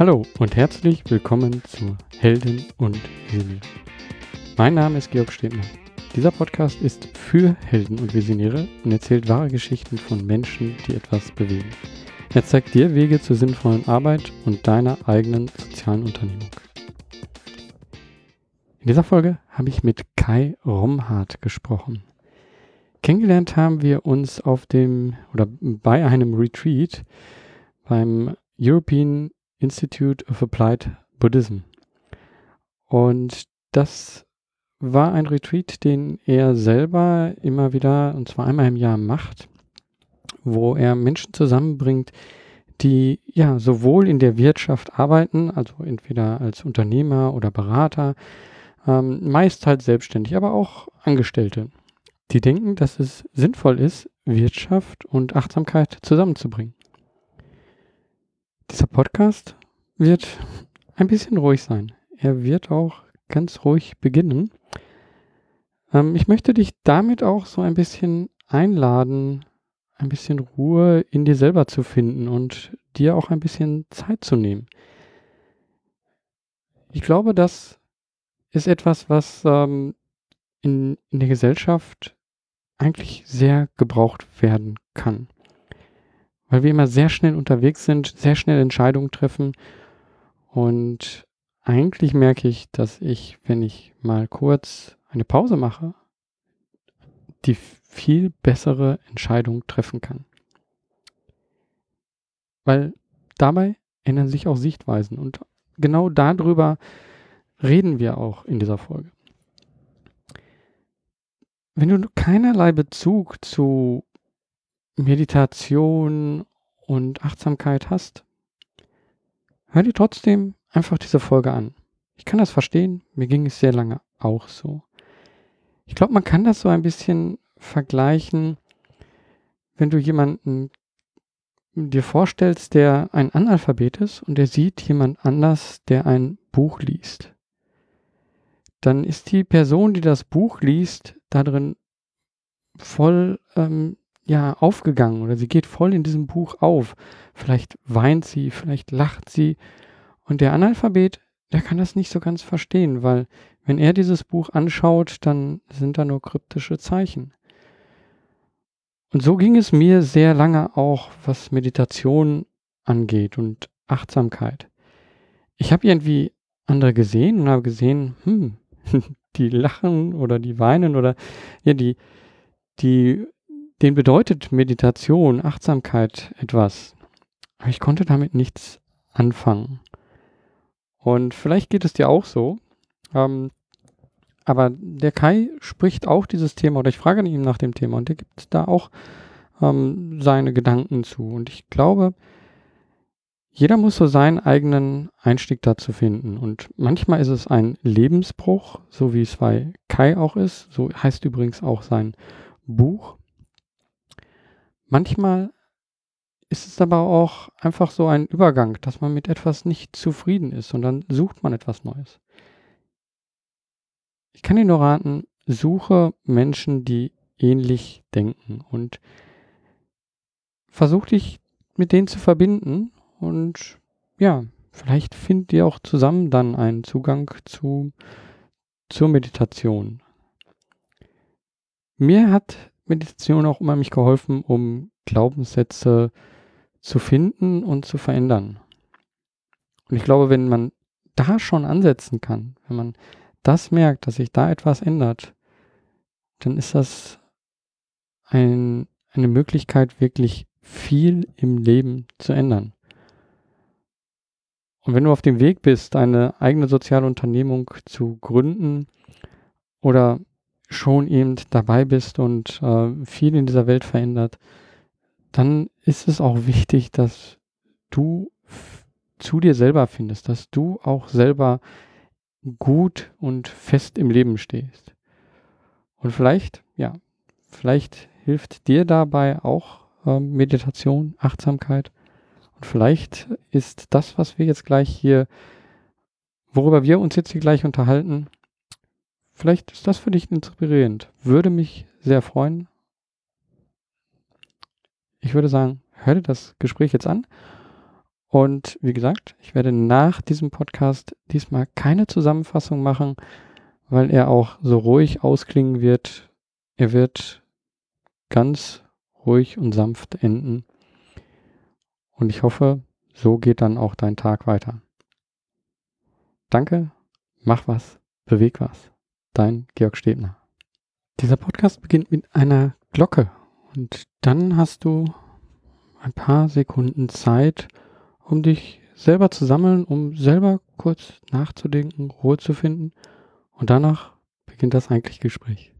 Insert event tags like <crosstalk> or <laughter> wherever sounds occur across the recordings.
Hallo und herzlich willkommen zu Helden und Visionäre. Mein Name ist Georg Stebner. Dieser Podcast ist für Helden und Visionäre und erzählt wahre Geschichten von Menschen, die etwas bewegen. Er zeigt dir Wege zur sinnvollen Arbeit und deiner eigenen sozialen Unternehmung. In dieser Folge habe ich mit Kai Romhardt gesprochen. Kennengelernt haben wir uns auf dem oder bei einem Retreat beim European Institute of Applied Buddhism. Und das war ein Retreat, den er selber immer wieder, und zwar einmal im Jahr macht, wo er Menschen zusammenbringt, die ja sowohl in der Wirtschaft arbeiten, also entweder als Unternehmer oder Berater, ähm, meist halt selbstständig, aber auch Angestellte, die denken, dass es sinnvoll ist, Wirtschaft und Achtsamkeit zusammenzubringen. Dieser Podcast wird ein bisschen ruhig sein. Er wird auch ganz ruhig beginnen. Ähm, ich möchte dich damit auch so ein bisschen einladen, ein bisschen Ruhe in dir selber zu finden und dir auch ein bisschen Zeit zu nehmen. Ich glaube, das ist etwas, was ähm, in, in der Gesellschaft eigentlich sehr gebraucht werden kann. Weil wir immer sehr schnell unterwegs sind, sehr schnell Entscheidungen treffen und eigentlich merke ich, dass ich, wenn ich mal kurz eine Pause mache, die viel bessere Entscheidung treffen kann. Weil dabei ändern sich auch Sichtweisen und genau darüber reden wir auch in dieser Folge. Wenn du keinerlei Bezug zu Meditation und Achtsamkeit hast, hör dir trotzdem einfach diese Folge an. Ich kann das verstehen, mir ging es sehr lange auch so. Ich glaube, man kann das so ein bisschen vergleichen, wenn du jemanden dir vorstellst, der ein Analphabet ist und der sieht jemand anders, der ein Buch liest. Dann ist die Person, die das Buch liest, da drin voll ähm, ja aufgegangen oder sie geht voll in diesem Buch auf. Vielleicht weint sie, vielleicht lacht sie und der Analphabet, der kann das nicht so ganz verstehen, weil wenn er dieses Buch anschaut, dann sind da nur kryptische Zeichen. Und so ging es mir sehr lange auch, was Meditation angeht und Achtsamkeit. Ich habe irgendwie andere gesehen und habe gesehen, hm, <laughs> die lachen oder die weinen oder ja, die, die, denen bedeutet Meditation, Achtsamkeit etwas. Aber ich konnte damit nichts anfangen. Und vielleicht geht es dir auch so. Ähm, aber der Kai spricht auch dieses Thema oder ich frage ihn nach dem Thema und der gibt da auch ähm, seine Gedanken zu. Und ich glaube, jeder muss so seinen eigenen Einstieg dazu finden. Und manchmal ist es ein Lebensbruch, so wie es bei Kai auch ist. So heißt übrigens auch sein Buch. Manchmal ist es aber auch einfach so ein Übergang, dass man mit etwas nicht zufrieden ist und dann sucht man etwas Neues. Ich kann dir nur raten, suche Menschen, die ähnlich denken und versuch dich mit denen zu verbinden und ja, vielleicht findet ihr auch zusammen dann einen Zugang zu, zur Meditation. Mir hat Meditation auch unheimlich geholfen, um Glaubenssätze zu finden und zu verändern. Und ich glaube, wenn man da schon ansetzen kann, wenn man das merkt, dass sich da etwas ändert, dann ist das ein, eine Möglichkeit, wirklich viel im Leben zu ändern. Und wenn du auf dem Weg bist, eine eigene soziale Unternehmung zu gründen oder schon eben dabei bist und äh, viel in dieser Welt verändert, dann ist es auch wichtig, dass du zu dir selber findest, dass du auch selber gut und fest im Leben stehst. Und vielleicht, ja, vielleicht hilft dir dabei auch äh, Meditation, Achtsamkeit. Und vielleicht ist das, was wir jetzt gleich hier, worüber wir uns jetzt hier gleich unterhalten, vielleicht ist das für dich inspirierend. Würde mich sehr freuen. Ich würde sagen, hör dir das Gespräch jetzt an Und wie gesagt, ich werde nach diesem Podcast diesmal keine Zusammenfassung machen, weil er auch so ruhig ausklingen wird. Er wird ganz ruhig und sanft enden. Und ich hoffe, so geht dann auch dein Tag weiter. Danke, mach was, beweg was. Dein Georg Stebner. Dieser Podcast beginnt mit einer Glocke und dann hast du ein paar Sekunden Zeit, um dich selber zu sammeln, um selber kurz nachzudenken, Ruhe zu finden und danach beginnt das eigentliche Gespräch.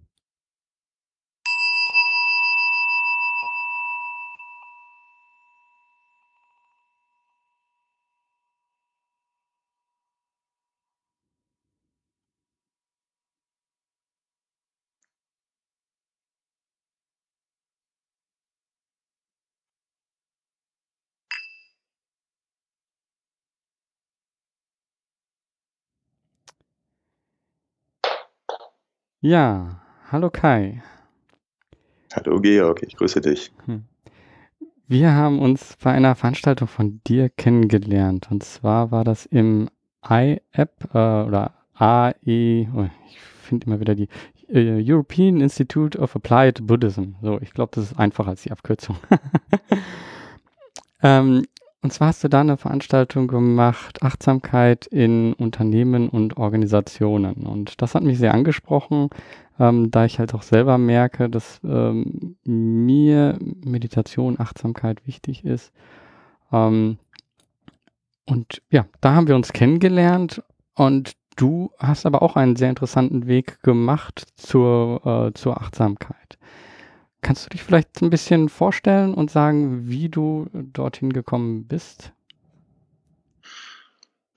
Ja, hallo Kai. Hallo Georg, ich grüße dich. Hm. Wir haben uns bei einer Veranstaltung von dir kennengelernt. Und zwar war das im I-App äh, oder AE, oh, ich finde immer wieder die äh, European Institute of Applied Buddhism. So, ich glaube, das ist einfacher als die Abkürzung. <laughs> ähm, und zwar hast du da eine Veranstaltung gemacht, Achtsamkeit in Unternehmen und Organisationen. Und das hat mich sehr angesprochen, ähm, da ich halt auch selber merke, dass ähm, mir Meditation, Achtsamkeit wichtig ist. Ähm, und ja, da haben wir uns kennengelernt und du hast aber auch einen sehr interessanten Weg gemacht zur, äh, zur Achtsamkeit. Kannst du dich vielleicht ein bisschen vorstellen und sagen, wie du dorthin gekommen bist?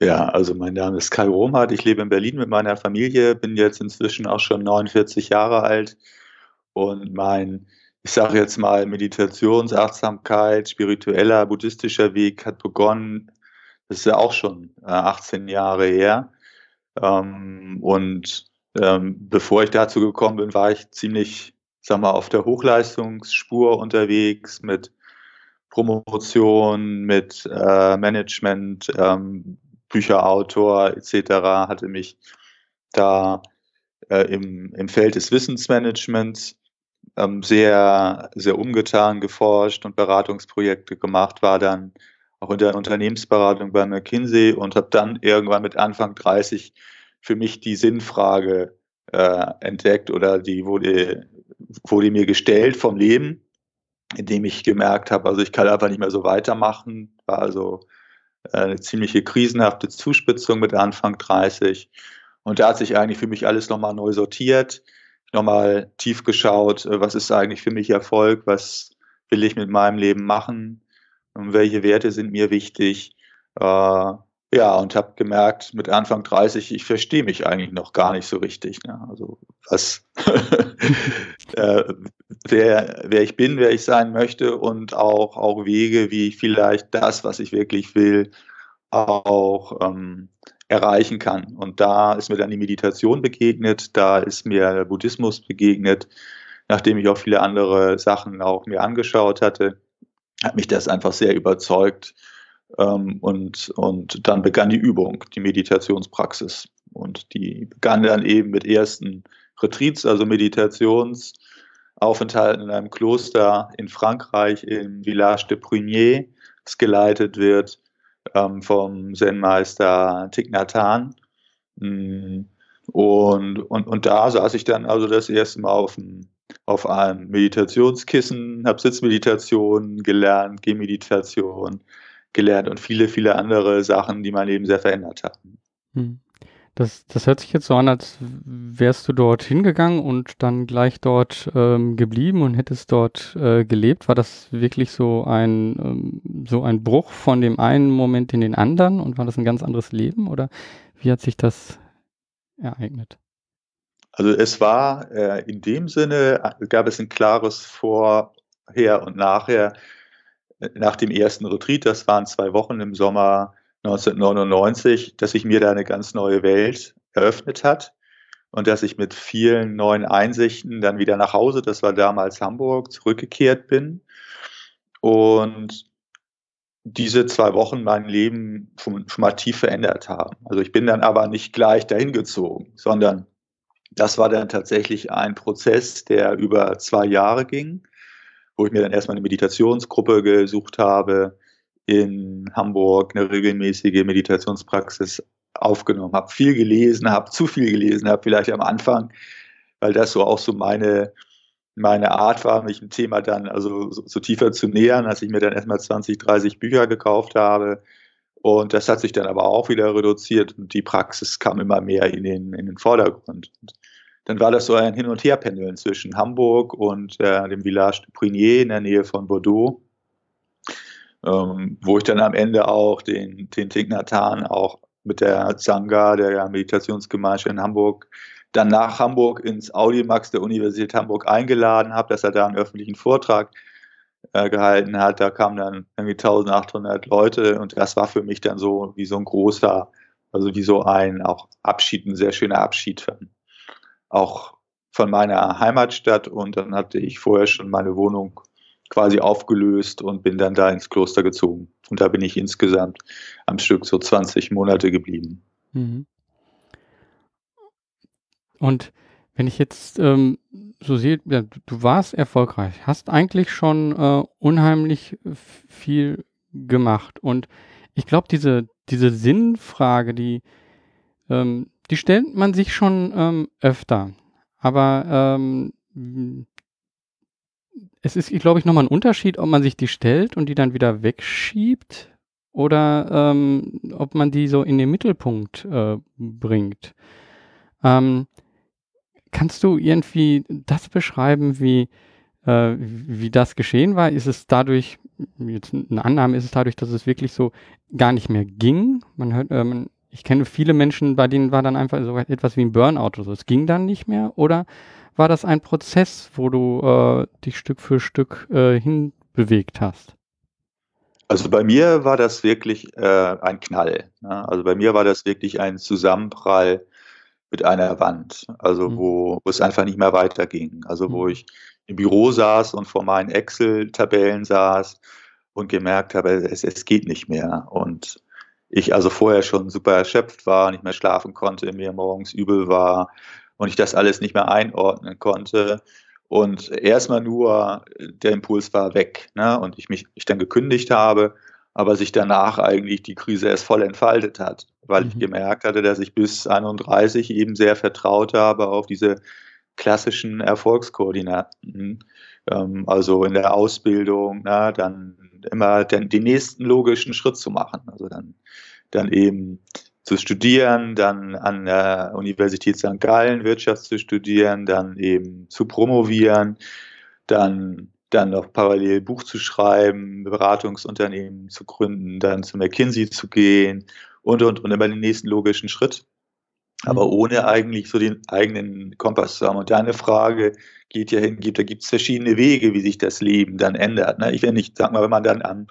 Ja, also mein Name ist Kai Romhardt. Ich lebe in Berlin mit meiner Familie, bin jetzt inzwischen auch schon 49 Jahre alt und mein, ich sage jetzt mal, Meditationsachtsamkeit, spiritueller, buddhistischer Weg hat begonnen. Das ist ja auch schon 18 Jahre her. Ähm, und ähm, bevor ich dazu gekommen bin, war ich ziemlich sag mal, auf der Hochleistungsspur unterwegs mit Promotion, mit äh, Management, ähm, Bücherautor etc. hatte mich da äh, im, im Feld des Wissensmanagements ähm, sehr, sehr umgetan, geforscht und Beratungsprojekte gemacht, war dann auch in der Unternehmensberatung bei McKinsey und habe dann irgendwann mit Anfang 30 für mich die Sinnfrage äh, entdeckt oder die wurde wurde mir gestellt vom Leben, indem ich gemerkt habe, also ich kann einfach nicht mehr so weitermachen. War also äh, eine ziemliche krisenhafte Zuspitzung mit Anfang 30. Und da hat sich eigentlich für mich alles nochmal neu sortiert, nochmal tief geschaut, äh, was ist eigentlich für mich Erfolg, was will ich mit meinem Leben machen, welche Werte sind mir wichtig. Äh, ja, und habe gemerkt mit Anfang 30, ich verstehe mich eigentlich noch gar nicht so richtig. Ne? Also was, <laughs> äh, wer, wer ich bin, wer ich sein möchte und auch, auch Wege, wie ich vielleicht das, was ich wirklich will, auch ähm, erreichen kann. Und da ist mir dann die Meditation begegnet, da ist mir der Buddhismus begegnet, nachdem ich auch viele andere Sachen auch mir angeschaut hatte, hat mich das einfach sehr überzeugt ähm, und, und dann begann die Übung, die Meditationspraxis. Und die begann dann eben mit ersten Retreats, also Meditationsaufenthalten in einem Kloster in Frankreich, im Village de Prunier, das geleitet wird ähm, vom Zen-Meister Thich Nhat Hanh. Mm, und, und, und da saß ich dann also das erste Mal auf, dem, auf einem Meditationskissen, habe Sitzmeditation gelernt, Gehmeditation, gelernt und viele, viele andere Sachen, die mein Leben sehr verändert haben. Hm. Das, das hört sich jetzt so an, als wärst du dort hingegangen und dann gleich dort ähm, geblieben und hättest dort äh, gelebt. War das wirklich so ein, ähm, so ein Bruch von dem einen Moment in den anderen und war das ein ganz anderes Leben oder wie hat sich das ereignet? Also es war äh, in dem Sinne, äh, gab es ein klares Vorher und Nachher nach dem ersten Retreat, das waren zwei Wochen im Sommer 1999, dass sich mir da eine ganz neue Welt eröffnet hat und dass ich mit vielen neuen Einsichten dann wieder nach Hause, das war damals Hamburg, zurückgekehrt bin und diese zwei Wochen mein Leben schon, schon mal tief verändert haben. Also ich bin dann aber nicht gleich dahin gezogen, sondern das war dann tatsächlich ein Prozess, der über zwei Jahre ging, wo ich mir dann erstmal eine Meditationsgruppe gesucht habe, in Hamburg eine regelmäßige Meditationspraxis aufgenommen habe, viel gelesen habe, zu viel gelesen habe, vielleicht am Anfang, weil das so auch so meine, meine Art war, mich dem Thema dann also so, so tiefer zu nähern, als ich mir dann erstmal 20, 30 Bücher gekauft habe. Und das hat sich dann aber auch wieder reduziert und die Praxis kam immer mehr in den, in den Vordergrund. Und dann war das so ein Hin- und Herpendeln zwischen Hamburg und äh, dem Village de Prunier in der Nähe von Bordeaux, ähm, wo ich dann am Ende auch den, den Tignatan auch mit der Zanga, der Meditationsgemeinschaft in Hamburg, dann nach Hamburg ins Audimax der Universität Hamburg eingeladen habe, dass er da einen öffentlichen Vortrag äh, gehalten hat. Da kamen dann irgendwie 1800 Leute und das war für mich dann so wie so ein großer, also wie so ein auch Abschied, ein sehr schöner Abschied von, auch von meiner Heimatstadt und dann hatte ich vorher schon meine Wohnung quasi aufgelöst und bin dann da ins Kloster gezogen. Und da bin ich insgesamt am Stück so 20 Monate geblieben. Mhm. Und wenn ich jetzt ähm, so sehe, ja, du warst erfolgreich, hast eigentlich schon äh, unheimlich viel gemacht. Und ich glaube, diese, diese Sinnfrage, die, ähm, die stellt man sich schon ähm, öfter. Aber ähm, es ist, glaube ich, nochmal ein Unterschied, ob man sich die stellt und die dann wieder wegschiebt oder ähm, ob man die so in den Mittelpunkt äh, bringt. Ähm, kannst du irgendwie das beschreiben, wie, äh, wie das geschehen war? Ist es dadurch, jetzt eine Annahme ist es dadurch, dass es wirklich so gar nicht mehr ging? Man hört, ähm, ich kenne viele Menschen, bei denen war dann einfach so etwas wie ein Burnout oder so. Es ging dann nicht mehr oder war das ein Prozess, wo du äh, dich Stück für Stück äh, hinbewegt hast? Also bei mir war das wirklich äh, ein Knall. Ne? Also bei mir war das wirklich ein Zusammenprall mit einer Wand, also mhm. wo, wo es einfach nicht mehr weiterging. Also wo mhm. ich im Büro saß und vor meinen Excel-Tabellen saß und gemerkt habe, es, es geht nicht mehr. Und ich also vorher schon super erschöpft war, nicht mehr schlafen konnte, mir morgens übel war, und ich das alles nicht mehr einordnen konnte. Und erstmal nur der Impuls war weg. Ne? Und ich mich ich dann gekündigt habe, aber sich danach eigentlich die Krise erst voll entfaltet hat, weil mhm. ich gemerkt hatte, dass ich bis 31 eben sehr vertraut habe auf diese klassischen Erfolgskoordinaten. Ähm, also in der Ausbildung, na, dann immer den, den nächsten logischen Schritt zu machen. Also dann, dann eben zu studieren, dann an der Universität St. Gallen Wirtschaft zu studieren, dann eben zu promovieren, dann, dann noch parallel Buch zu schreiben, Beratungsunternehmen zu gründen, dann zu McKinsey zu gehen und, und, und immer den nächsten logischen Schritt. Aber mhm. ohne eigentlich so den eigenen Kompass zu haben. Und deine Frage geht ja hin, da gibt es verschiedene Wege, wie sich das Leben dann ändert. Ne? Ich will nicht, sag mal, wenn man dann am,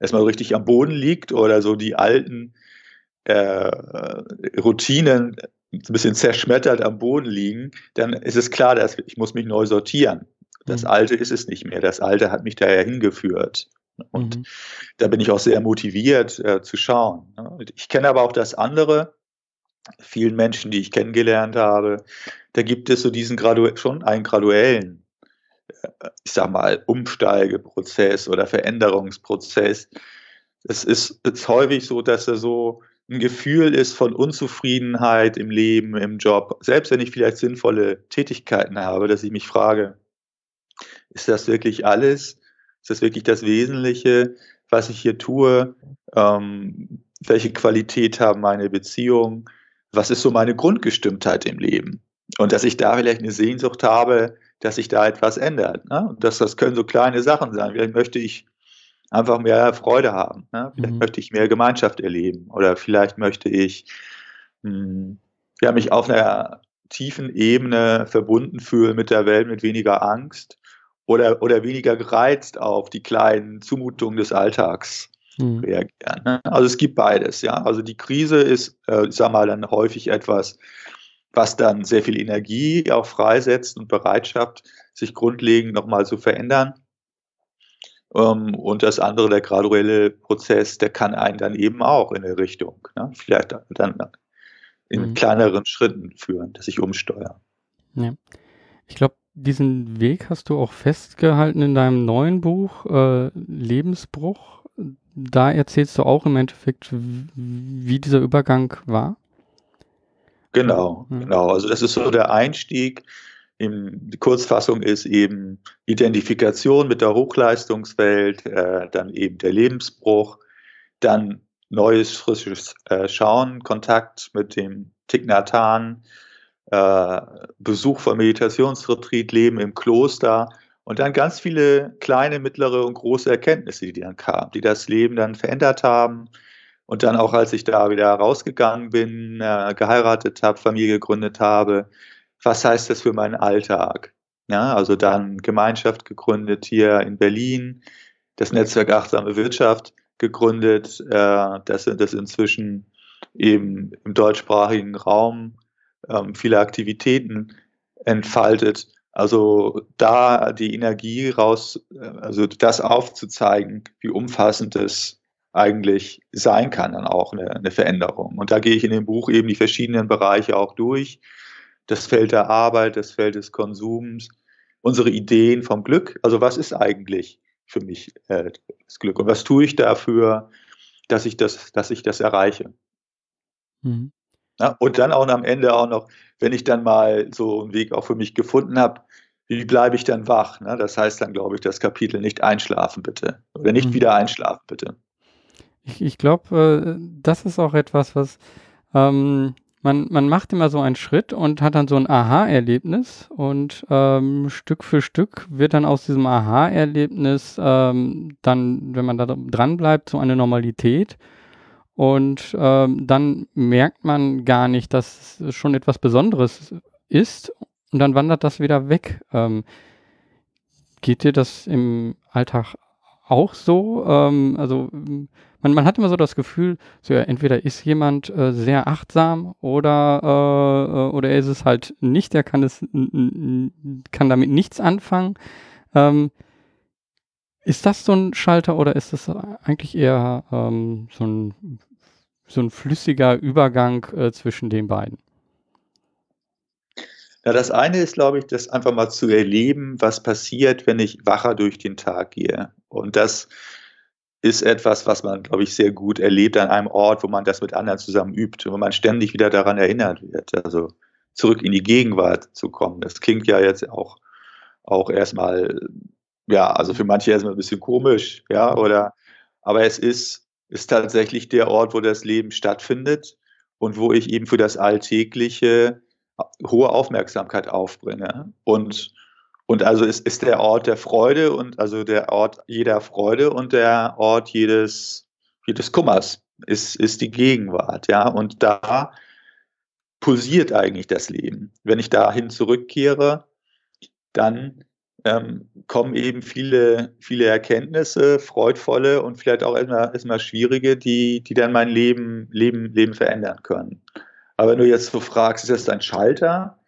erstmal richtig am Boden liegt oder so die alten äh, Routinen ein bisschen zerschmettert am Boden liegen, dann ist es klar, dass ich muss mich neu sortieren. Das mhm. Alte ist es nicht mehr. Das Alte hat mich daher hingeführt. Und mhm. da bin ich auch sehr motiviert äh, zu schauen. Ne? Ich kenne aber auch das andere. Vielen Menschen, die ich kennengelernt habe, da gibt es so diesen Gradu schon einen graduellen, äh, ich sag mal, Umsteigeprozess oder Veränderungsprozess. Es ist, ist häufig so, dass er so ein Gefühl ist von Unzufriedenheit im Leben, im Job, selbst wenn ich vielleicht sinnvolle Tätigkeiten habe, dass ich mich frage, ist das wirklich alles? Ist das wirklich das Wesentliche, was ich hier tue? Ähm, welche Qualität haben meine Beziehungen? Was ist so meine Grundgestimmtheit im Leben? Und dass ich da vielleicht eine Sehnsucht habe, dass sich da etwas ändert. Ne? Und das, das können so kleine Sachen sein. Vielleicht möchte ich einfach mehr Freude haben. Ne? Vielleicht mhm. möchte ich mehr Gemeinschaft erleben oder vielleicht möchte ich mh, hm, ja, mich auf einer tiefen Ebene verbunden fühlen mit der Welt, mit weniger Angst oder, oder weniger gereizt auf die kleinen Zumutungen des Alltags mhm. reagieren. Ne? Also es gibt beides, ja. Also die Krise ist, äh, ich sag mal, dann häufig etwas, was dann sehr viel Energie auch freisetzt und Bereitschaft, sich grundlegend nochmal zu verändern. Ähm, und das andere, der graduelle Prozess, der kann einen dann eben auch in eine Richtung, ne? vielleicht dann in mhm. kleineren Schritten führen, dass ich umsteuere. Ja. Ich glaube, diesen Weg hast du auch festgehalten in deinem neuen Buch äh, Lebensbruch. Da erzählst du auch im Endeffekt, wie dieser Übergang war. Genau, ja. genau. Also das ist so der Einstieg. Im, die Kurzfassung ist eben Identifikation mit der Hochleistungswelt, äh, dann eben der Lebensbruch, dann neues, frisches äh, Schauen, Kontakt mit dem Tignatan, äh, Besuch von Meditationsretreat, Leben im Kloster und dann ganz viele kleine, mittlere und große Erkenntnisse, die dann kamen, die das Leben dann verändert haben. Und dann auch, als ich da wieder rausgegangen bin, äh, geheiratet habe, Familie gegründet habe, was heißt das für meinen Alltag? Ja, also dann Gemeinschaft gegründet hier in Berlin, das Netzwerk Achtsame Wirtschaft gegründet, äh, das, das inzwischen eben im deutschsprachigen Raum ähm, viele Aktivitäten entfaltet. Also da die Energie raus, äh, also das aufzuzeigen, wie umfassend es eigentlich sein kann, dann auch eine, eine, Veränderung. Und da gehe ich in dem Buch eben die verschiedenen Bereiche auch durch. Das Feld der Arbeit, das Feld des Konsums, unsere Ideen vom Glück. Also was ist eigentlich für mich äh, das Glück und was tue ich dafür, dass ich das, dass ich das erreiche? Mhm. Ja, und dann auch am Ende auch noch, wenn ich dann mal so einen Weg auch für mich gefunden habe, wie bleibe ich dann wach? Ne? Das heißt dann, glaube ich, das Kapitel nicht einschlafen bitte. Oder nicht mhm. wieder einschlafen bitte. Ich, ich glaube, äh, das ist auch etwas, was ähm, man, man macht immer so einen Schritt und hat dann so ein Aha-Erlebnis und ähm, Stück für Stück wird dann aus diesem Aha-Erlebnis ähm, dann, wenn man da dran bleibt, so eine Normalität. Und ähm, dann merkt man gar nicht, dass es schon etwas Besonderes ist und dann wandert das wieder weg. Ähm, geht dir das im Alltag auch so? Ähm, also man, man hat immer so das Gefühl, so ja, entweder ist jemand äh, sehr achtsam oder, äh, oder ist es halt nicht, der kann es kann damit nichts anfangen. Ist das so ein Schalter oder ist das eigentlich eher ähm, so, ein, so ein flüssiger Übergang äh, zwischen den beiden? Ja, das eine ist, glaube ich, das einfach mal zu erleben, was passiert, wenn ich wacher durch den Tag gehe. Und das ist etwas, was man, glaube ich, sehr gut erlebt an einem Ort, wo man das mit anderen zusammen übt, wo man ständig wieder daran erinnert wird. Also zurück in die Gegenwart zu kommen. Das klingt ja jetzt auch, auch erstmal ja, also für manche erstmal ein bisschen komisch, ja, oder, aber es ist, ist tatsächlich der Ort, wo das Leben stattfindet und wo ich eben für das Alltägliche hohe Aufmerksamkeit aufbringe. Und, und also es ist der Ort der Freude und also der Ort jeder Freude und der Ort jedes, jedes Kummers ist, ist die Gegenwart, ja, und da pulsiert eigentlich das Leben. Wenn ich dahin zurückkehre, dann ähm, kommen eben viele, viele Erkenntnisse, freudvolle und vielleicht auch erstmal, erstmal schwierige, die, die dann mein Leben, Leben, Leben verändern können. Aber wenn du jetzt so fragst, ist das ein Schalter?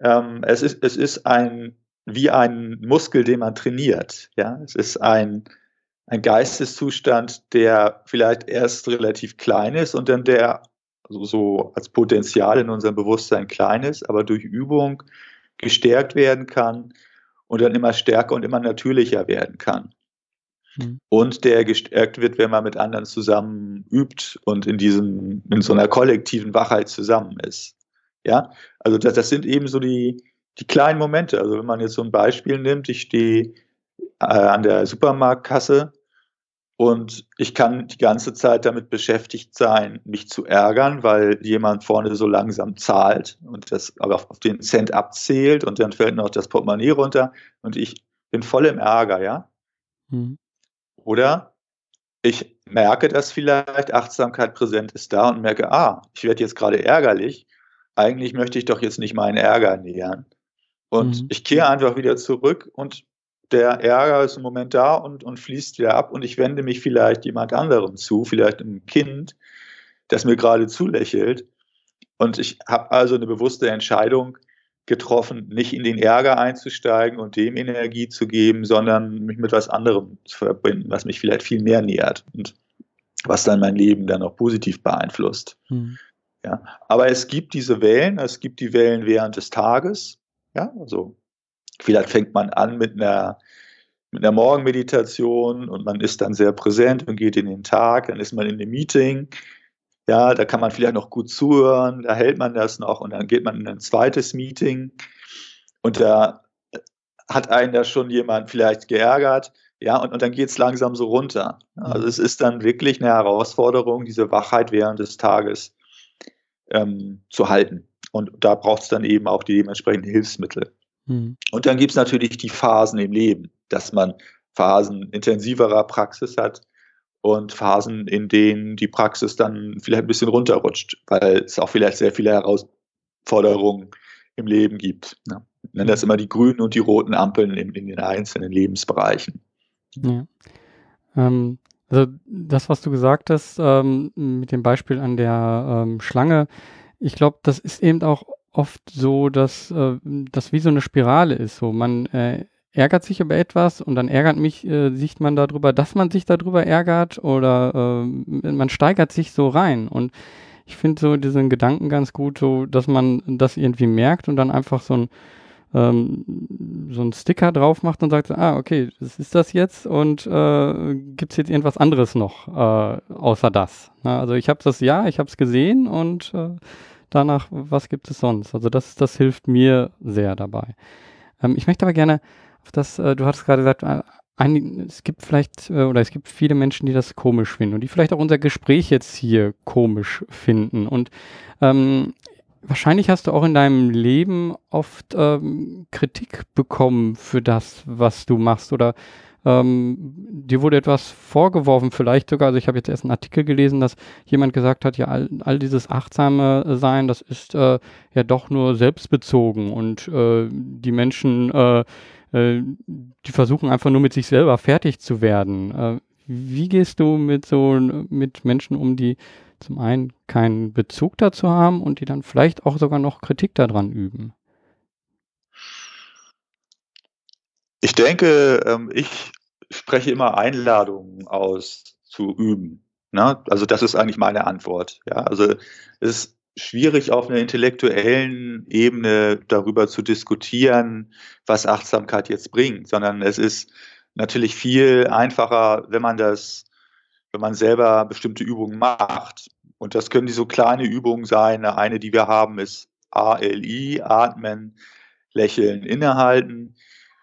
Ähm, es, ist, es ist ein, wie ein Muskel, den man trainiert. Ja? Es ist ein, ein Geisteszustand, der vielleicht erst relativ klein ist und dann der also so als Potenzial in unserem Bewusstsein klein ist, aber durch Übung gestärkt werden kann und dann immer stärker und immer natürlicher werden kann. Mhm. Und der gestärkt wird, wenn man mit anderen zusammen übt und in diesem, in so einer kollektiven Wachheit zusammen ist. Ja, also das, das sind eben so die, die kleinen Momente. Also wenn man jetzt so ein Beispiel nimmt, ich stehe äh, an der Supermarktkasse und ich kann die ganze Zeit damit beschäftigt sein, mich zu ärgern, weil jemand vorne so langsam zahlt und das aber auf den Cent abzählt und dann fällt noch das Portemonnaie runter und ich bin voll im Ärger, ja? Mhm. Oder ich merke, dass vielleicht Achtsamkeit präsent ist da und merke, ah, ich werde jetzt gerade ärgerlich. Eigentlich möchte ich doch jetzt nicht meinen Ärger nähern. Und mhm. ich kehre einfach wieder zurück und der Ärger ist im Moment da und, und fließt wieder ab und ich wende mich vielleicht jemand anderem zu, vielleicht einem Kind, das mir gerade zulächelt. Und ich habe also eine bewusste Entscheidung, getroffen, nicht in den Ärger einzusteigen und dem Energie zu geben, sondern mich mit was anderem zu verbinden, was mich vielleicht viel mehr nähert und was dann mein Leben dann auch positiv beeinflusst. Mhm. Ja, aber es gibt diese Wellen, es gibt die Wellen während des Tages. Ja, also vielleicht fängt man an mit einer mit einer Morgenmeditation und man ist dann sehr präsent und geht in den Tag, dann ist man in einem Meeting, ja, da kann man vielleicht noch gut zuhören, da hält man das noch und dann geht man in ein zweites Meeting und da hat einen da schon jemand vielleicht geärgert, ja, und, und dann geht es langsam so runter. Also es ist dann wirklich eine Herausforderung, diese Wachheit während des Tages ähm, zu halten. Und da braucht es dann eben auch die dementsprechenden Hilfsmittel. Mhm. Und dann gibt es natürlich die Phasen im Leben, dass man Phasen intensiverer Praxis hat, und Phasen, in denen die Praxis dann vielleicht ein bisschen runterrutscht, weil es auch vielleicht sehr viele Herausforderungen im Leben gibt. Ne? Ich nenne das immer die grünen und die roten Ampeln in, in den einzelnen Lebensbereichen. Ja. Ähm, also das, was du gesagt hast ähm, mit dem Beispiel an der ähm, Schlange, ich glaube, das ist eben auch oft so, dass äh, das wie so eine Spirale ist. So man äh, ärgert sich über etwas und dann ärgert mich, äh, sieht man darüber, dass man sich darüber ärgert oder äh, man steigert sich so rein. Und ich finde so diesen Gedanken ganz gut, so dass man das irgendwie merkt und dann einfach so ein ähm, so ein Sticker drauf macht und sagt, ah, okay, das ist das jetzt und äh, gibt es jetzt irgendwas anderes noch äh, außer das? Na, also ich habe das ja, ich habe es gesehen und äh, danach, was gibt es sonst? Also das, das hilft mir sehr dabei. Ähm, ich möchte aber gerne das, äh, du hattest gerade gesagt, äh, ein, es gibt vielleicht äh, oder es gibt viele Menschen, die das komisch finden und die vielleicht auch unser Gespräch jetzt hier komisch finden. Und ähm, wahrscheinlich hast du auch in deinem Leben oft ähm, Kritik bekommen für das, was du machst oder ähm, dir wurde etwas vorgeworfen, vielleicht sogar, also ich habe jetzt erst einen Artikel gelesen, dass jemand gesagt hat, ja, all, all dieses achtsame Sein, das ist äh, ja doch nur selbstbezogen und äh, die Menschen äh, äh, die versuchen einfach nur mit sich selber fertig zu werden. Äh, wie gehst du mit so mit Menschen um, die zum einen keinen Bezug dazu haben und die dann vielleicht auch sogar noch Kritik daran üben? Ich denke, ähm, ich spreche immer Einladungen aus zu üben. Ne? Also das ist eigentlich meine Antwort. Ja, also es ist schwierig auf einer intellektuellen Ebene darüber zu diskutieren, was Achtsamkeit jetzt bringt, sondern es ist natürlich viel einfacher, wenn man das, wenn man selber bestimmte Übungen macht. Und das können die so kleine Übungen sein. Eine, die wir haben, ist ALI, atmen, lächeln, innehalten,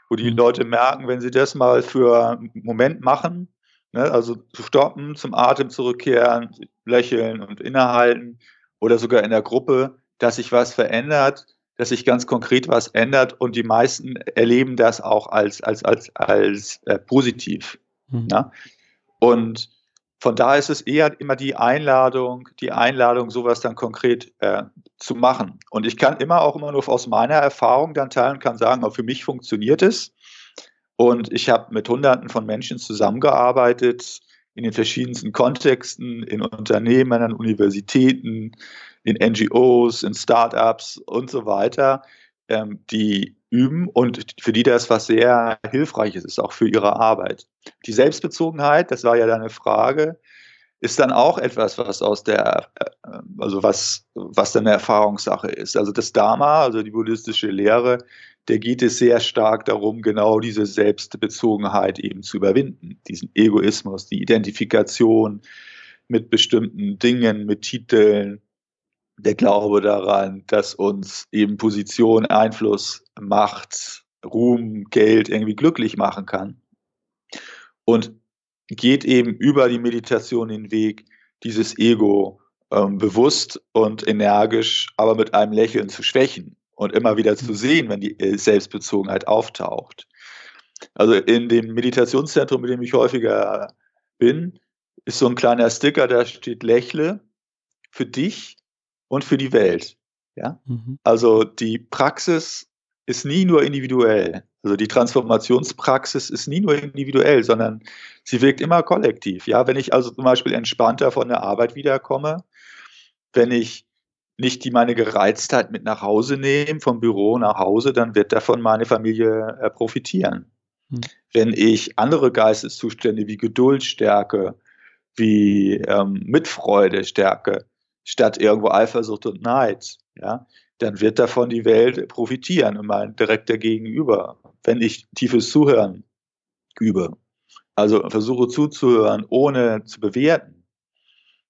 wo die mhm. Leute merken, wenn sie das mal für einen Moment machen, ne, also zu stoppen, zum Atem zurückkehren, lächeln und innehalten, oder sogar in der Gruppe, dass sich was verändert, dass sich ganz konkret was ändert und die meisten erleben das auch als, als, als, als äh, positiv. Mhm. Ja? Und von daher ist es eher immer die Einladung, die Einladung, sowas dann konkret äh, zu machen. Und ich kann immer auch immer nur aus meiner Erfahrung dann teilen, kann sagen, auch für mich funktioniert es. Und ich habe mit Hunderten von Menschen zusammengearbeitet, in den verschiedensten Kontexten, in Unternehmen, an Universitäten, in NGOs, in Startups und so weiter, ähm, die üben und für die das was sehr Hilfreiches ist, auch für ihre Arbeit. Die Selbstbezogenheit, das war ja deine Frage, ist dann auch etwas, was aus der, äh, also was, was dann eine Erfahrungssache ist. Also das Dharma, also die buddhistische Lehre, der geht es sehr stark darum, genau diese Selbstbezogenheit eben zu überwinden, diesen Egoismus, die Identifikation mit bestimmten Dingen, mit Titeln, der Glaube daran, dass uns eben Position, Einfluss, Macht, Ruhm, Geld irgendwie glücklich machen kann. Und geht eben über die Meditation den Weg, dieses Ego ähm, bewusst und energisch, aber mit einem Lächeln zu schwächen und immer wieder zu mhm. sehen, wenn die äh, Selbstbezogenheit auftaucht. Also in dem Meditationszentrum, in dem ich häufiger bin, ist so ein kleiner Sticker, da steht Lächle für dich und für die Welt. Ja? Mhm. Also die Praxis ist nie nur individuell. Also die Transformationspraxis ist nie nur individuell, sondern sie wirkt immer kollektiv. Ja, wenn ich also zum Beispiel entspannter von der Arbeit wiederkomme, wenn ich nicht die meine Gereiztheit mit nach Hause nehmen, vom Büro nach Hause, dann wird davon meine Familie äh, profitieren. Hm. Wenn ich andere Geisteszustände wie Geduld stärke, wie ähm, Mitfreude stärke, statt irgendwo Eifersucht und Neid, ja, dann wird davon die Welt profitieren und mein direkter Gegenüber. Wenn ich tiefes Zuhören übe, also versuche zuzuhören, ohne zu bewerten,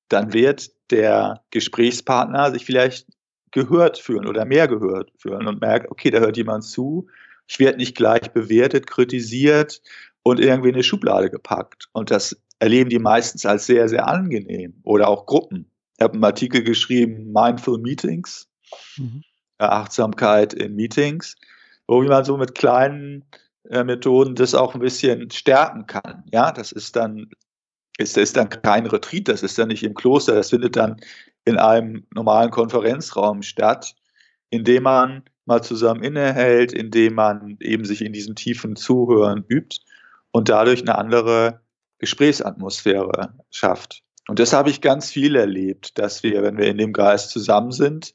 dann wird der Gesprächspartner sich vielleicht gehört fühlen oder mehr gehört fühlen und merkt, okay, da hört jemand zu, ich werde nicht gleich bewertet, kritisiert und irgendwie in eine Schublade gepackt. Und das erleben die meistens als sehr, sehr angenehm oder auch Gruppen. Ich habe einen Artikel geschrieben, Mindful Meetings, mhm. Achtsamkeit in Meetings, wo man so mit kleinen äh, Methoden das auch ein bisschen stärken kann. Ja, das ist dann ist, ist dann kein Retreat, das ist dann nicht im Kloster, das findet dann in einem normalen Konferenzraum statt, indem man mal zusammen innehält, indem man eben sich in diesem tiefen Zuhören übt und dadurch eine andere Gesprächsatmosphäre schafft. Und das habe ich ganz viel erlebt, dass wir, wenn wir in dem Geist zusammen sind,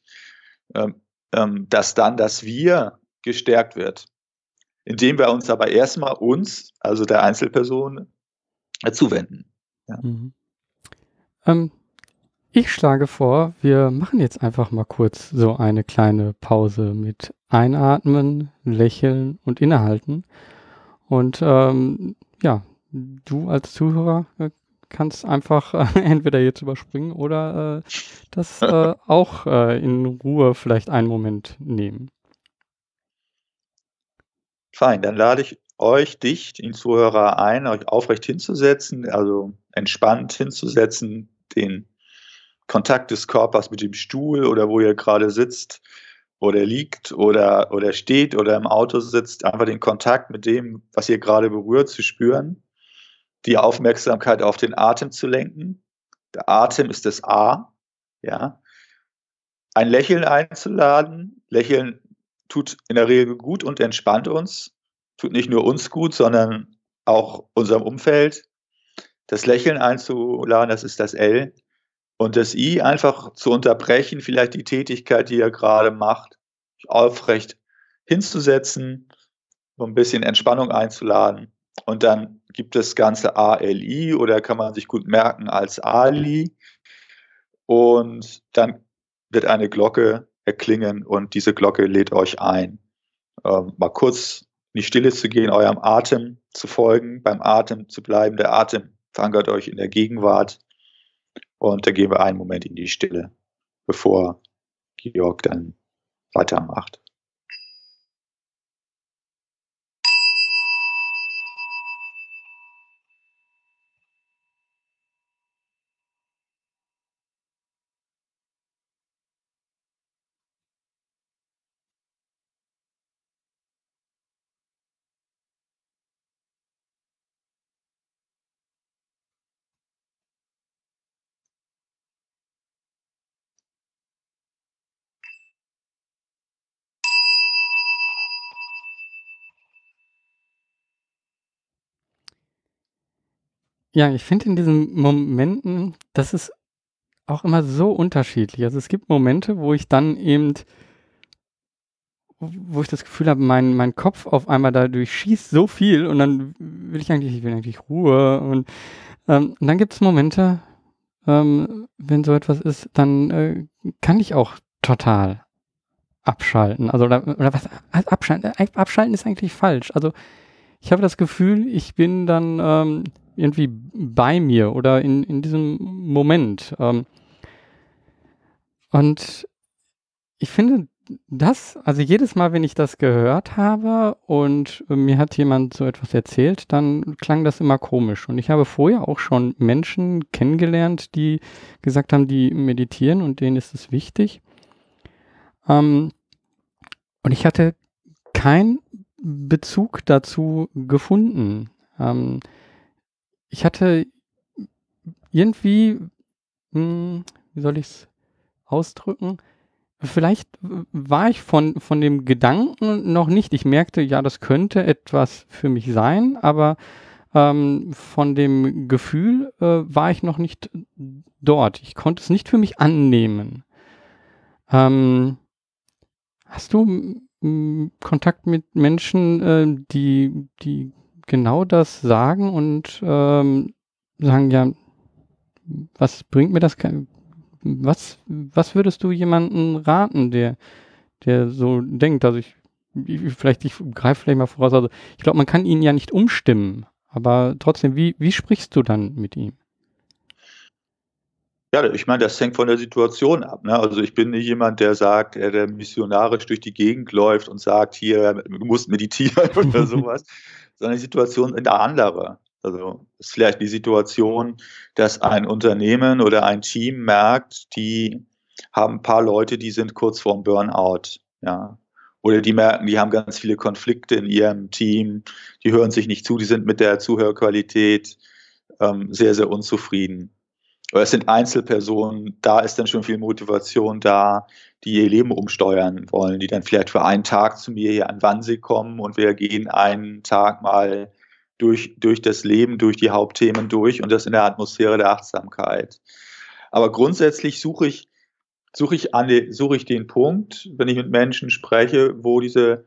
ähm, ähm, dass dann das Wir gestärkt wird, indem wir uns aber erstmal uns, also der Einzelperson, zuwenden. Ja. Mhm. Ähm, ich schlage vor, wir machen jetzt einfach mal kurz so eine kleine Pause mit Einatmen, Lächeln und Innehalten. Und ähm, ja, du als Zuhörer äh, kannst einfach äh, <laughs> entweder jetzt überspringen oder äh, das äh, <laughs> auch äh, in Ruhe vielleicht einen Moment nehmen. Fein, dann lade ich euch, dich, den Zuhörer ein, euch aufrecht hinzusetzen, also entspannt hinzusetzen, den Kontakt des Körpers mit dem Stuhl oder wo ihr gerade sitzt oder liegt oder, oder steht oder im Auto sitzt, einfach den Kontakt mit dem, was ihr gerade berührt, zu spüren, die Aufmerksamkeit auf den Atem zu lenken. Der Atem ist das A, ja. Ein Lächeln einzuladen. Lächeln tut in der Regel gut und entspannt uns tut nicht nur uns gut, sondern auch unserem Umfeld. Das Lächeln einzuladen, das ist das L. Und das I einfach zu unterbrechen, vielleicht die Tätigkeit, die ihr gerade macht, aufrecht hinzusetzen, so ein bisschen Entspannung einzuladen. Und dann gibt das ganze ALI oder kann man sich gut merken als Ali. Und dann wird eine Glocke erklingen und diese Glocke lädt euch ein, ähm, mal kurz in die Stille zu gehen, eurem Atem zu folgen, beim Atem zu bleiben. Der Atem verankert euch in der Gegenwart. Und da gehen wir einen Moment in die Stille, bevor Georg dann weitermacht. Ja, ich finde in diesen Momenten, das ist auch immer so unterschiedlich. Also es gibt Momente, wo ich dann eben, wo ich das Gefühl habe, mein, mein Kopf auf einmal dadurch schießt so viel und dann will ich eigentlich, ich will eigentlich Ruhe und, ähm, und dann gibt es Momente, ähm, wenn so etwas ist, dann äh, kann ich auch total abschalten. Also oder, oder was abschalten? Äh, abschalten ist eigentlich falsch. Also ich habe das Gefühl, ich bin dann ähm, irgendwie bei mir oder in, in diesem Moment. Ähm, und ich finde das, also jedes Mal, wenn ich das gehört habe und mir hat jemand so etwas erzählt, dann klang das immer komisch. Und ich habe vorher auch schon Menschen kennengelernt, die gesagt haben, die meditieren und denen ist es wichtig. Ähm, und ich hatte keinen Bezug dazu gefunden. Ähm, ich hatte irgendwie, hm, wie soll ich es ausdrücken? Vielleicht war ich von, von dem Gedanken noch nicht. Ich merkte, ja, das könnte etwas für mich sein, aber ähm, von dem Gefühl äh, war ich noch nicht dort. Ich konnte es nicht für mich annehmen. Ähm, hast du Kontakt mit Menschen, äh, die, die genau das sagen und ähm, sagen, ja, was bringt mir das? Was, was würdest du jemanden raten, der, der so denkt? Also ich, ich vielleicht, ich greife vielleicht mal voraus. Also ich glaube, man kann ihn ja nicht umstimmen, aber trotzdem, wie, wie sprichst du dann mit ihm? Ja, ich meine, das hängt von der Situation ab. Ne? Also ich bin nicht jemand, der sagt, der, der missionarisch durch die Gegend läuft und sagt, hier, du musst meditieren <laughs> oder sowas, <laughs> sondern die Situation ist eine andere. Also ist vielleicht die Situation, dass ein Unternehmen oder ein Team merkt, die haben ein paar Leute, die sind kurz vorm Burnout. Ja. Oder die merken, die haben ganz viele Konflikte in ihrem Team, die hören sich nicht zu, die sind mit der Zuhörqualität ähm, sehr, sehr unzufrieden oder es sind Einzelpersonen, da ist dann schon viel Motivation da, die ihr Leben umsteuern wollen, die dann vielleicht für einen Tag zu mir hier an Wannsee kommen und wir gehen einen Tag mal durch, durch das Leben, durch die Hauptthemen durch und das in der Atmosphäre der Achtsamkeit. Aber grundsätzlich suche ich, suche ich, an suche ich den Punkt, wenn ich mit Menschen spreche, wo diese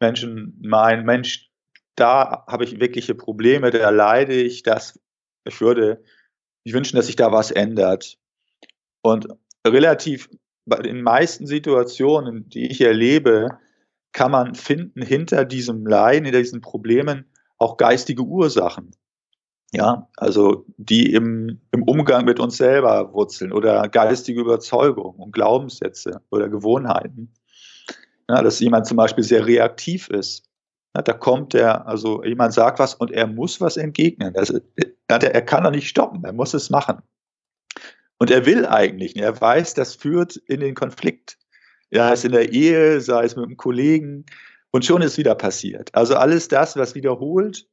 Menschen meinen, Mensch, da habe ich wirkliche Probleme, da leide ich, das, ich würde ich wünschen, dass sich da was ändert. Und relativ bei den meisten Situationen, die ich erlebe, kann man finden hinter diesem Leiden, hinter diesen Problemen auch geistige Ursachen. Ja, also die im, im Umgang mit uns selber wurzeln oder geistige Überzeugung und Glaubenssätze oder Gewohnheiten. Ja, dass jemand zum Beispiel sehr reaktiv ist da kommt er, also jemand sagt was und er muss was entgegnen. Das, er kann doch nicht stoppen, er muss es machen. Und er will eigentlich, er weiß, das führt in den Konflikt. Sei es in der Ehe, sei es mit einem Kollegen und schon ist wieder passiert. Also alles das, was wiederholt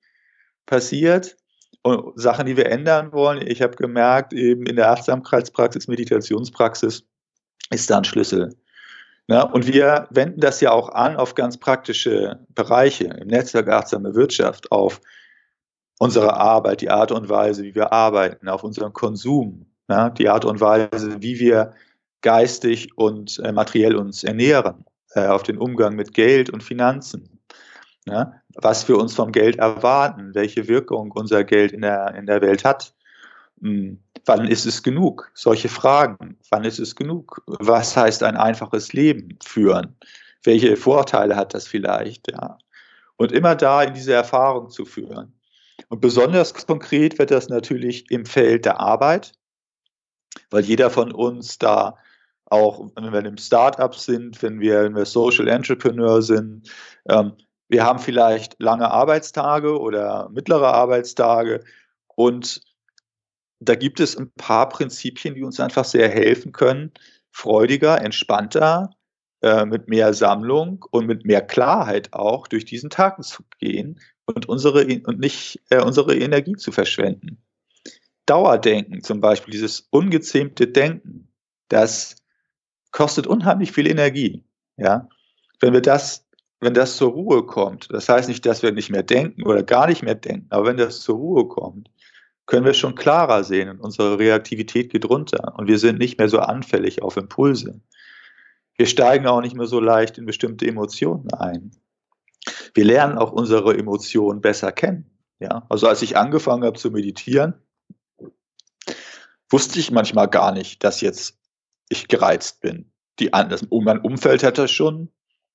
passiert und Sachen, die wir ändern wollen. Ich habe gemerkt, eben in der Achtsamkeitspraxis, Meditationspraxis ist da ein Schlüssel. Ja, und wir wenden das ja auch an auf ganz praktische Bereiche, im Netzwerk Achtsame Wirtschaft, auf unsere Arbeit, die Art und Weise, wie wir arbeiten, auf unseren Konsum, ja, die Art und Weise, wie wir geistig und äh, materiell uns ernähren, äh, auf den Umgang mit Geld und Finanzen, ja, was wir uns vom Geld erwarten, welche Wirkung unser Geld in der, in der Welt hat. Hm, wann ist es genug? Solche Fragen. Wann ist es genug? Was heißt ein einfaches Leben führen? Welche Vorteile hat das vielleicht? Ja. Und immer da in diese Erfahrung zu führen. Und besonders konkret wird das natürlich im Feld der Arbeit, weil jeder von uns da auch, wenn wir im Startup sind, wenn wir, wenn wir Social Entrepreneur sind, ähm, wir haben vielleicht lange Arbeitstage oder mittlere Arbeitstage und da gibt es ein paar Prinzipien, die uns einfach sehr helfen können, freudiger, entspannter, äh, mit mehr Sammlung und mit mehr Klarheit auch durch diesen Tag zu gehen und unsere und nicht äh, unsere Energie zu verschwenden. Dauerdenken zum Beispiel, dieses ungezähmte Denken, das kostet unheimlich viel Energie. Ja, wenn wir das, wenn das zur Ruhe kommt, das heißt nicht, dass wir nicht mehr denken oder gar nicht mehr denken, aber wenn das zur Ruhe kommt, können wir schon klarer sehen und unsere Reaktivität geht runter und wir sind nicht mehr so anfällig auf Impulse. Wir steigen auch nicht mehr so leicht in bestimmte Emotionen ein. Wir lernen auch unsere Emotionen besser kennen. Ja, also als ich angefangen habe zu meditieren, wusste ich manchmal gar nicht, dass jetzt ich gereizt bin. Die, das, mein Umfeld hat das schon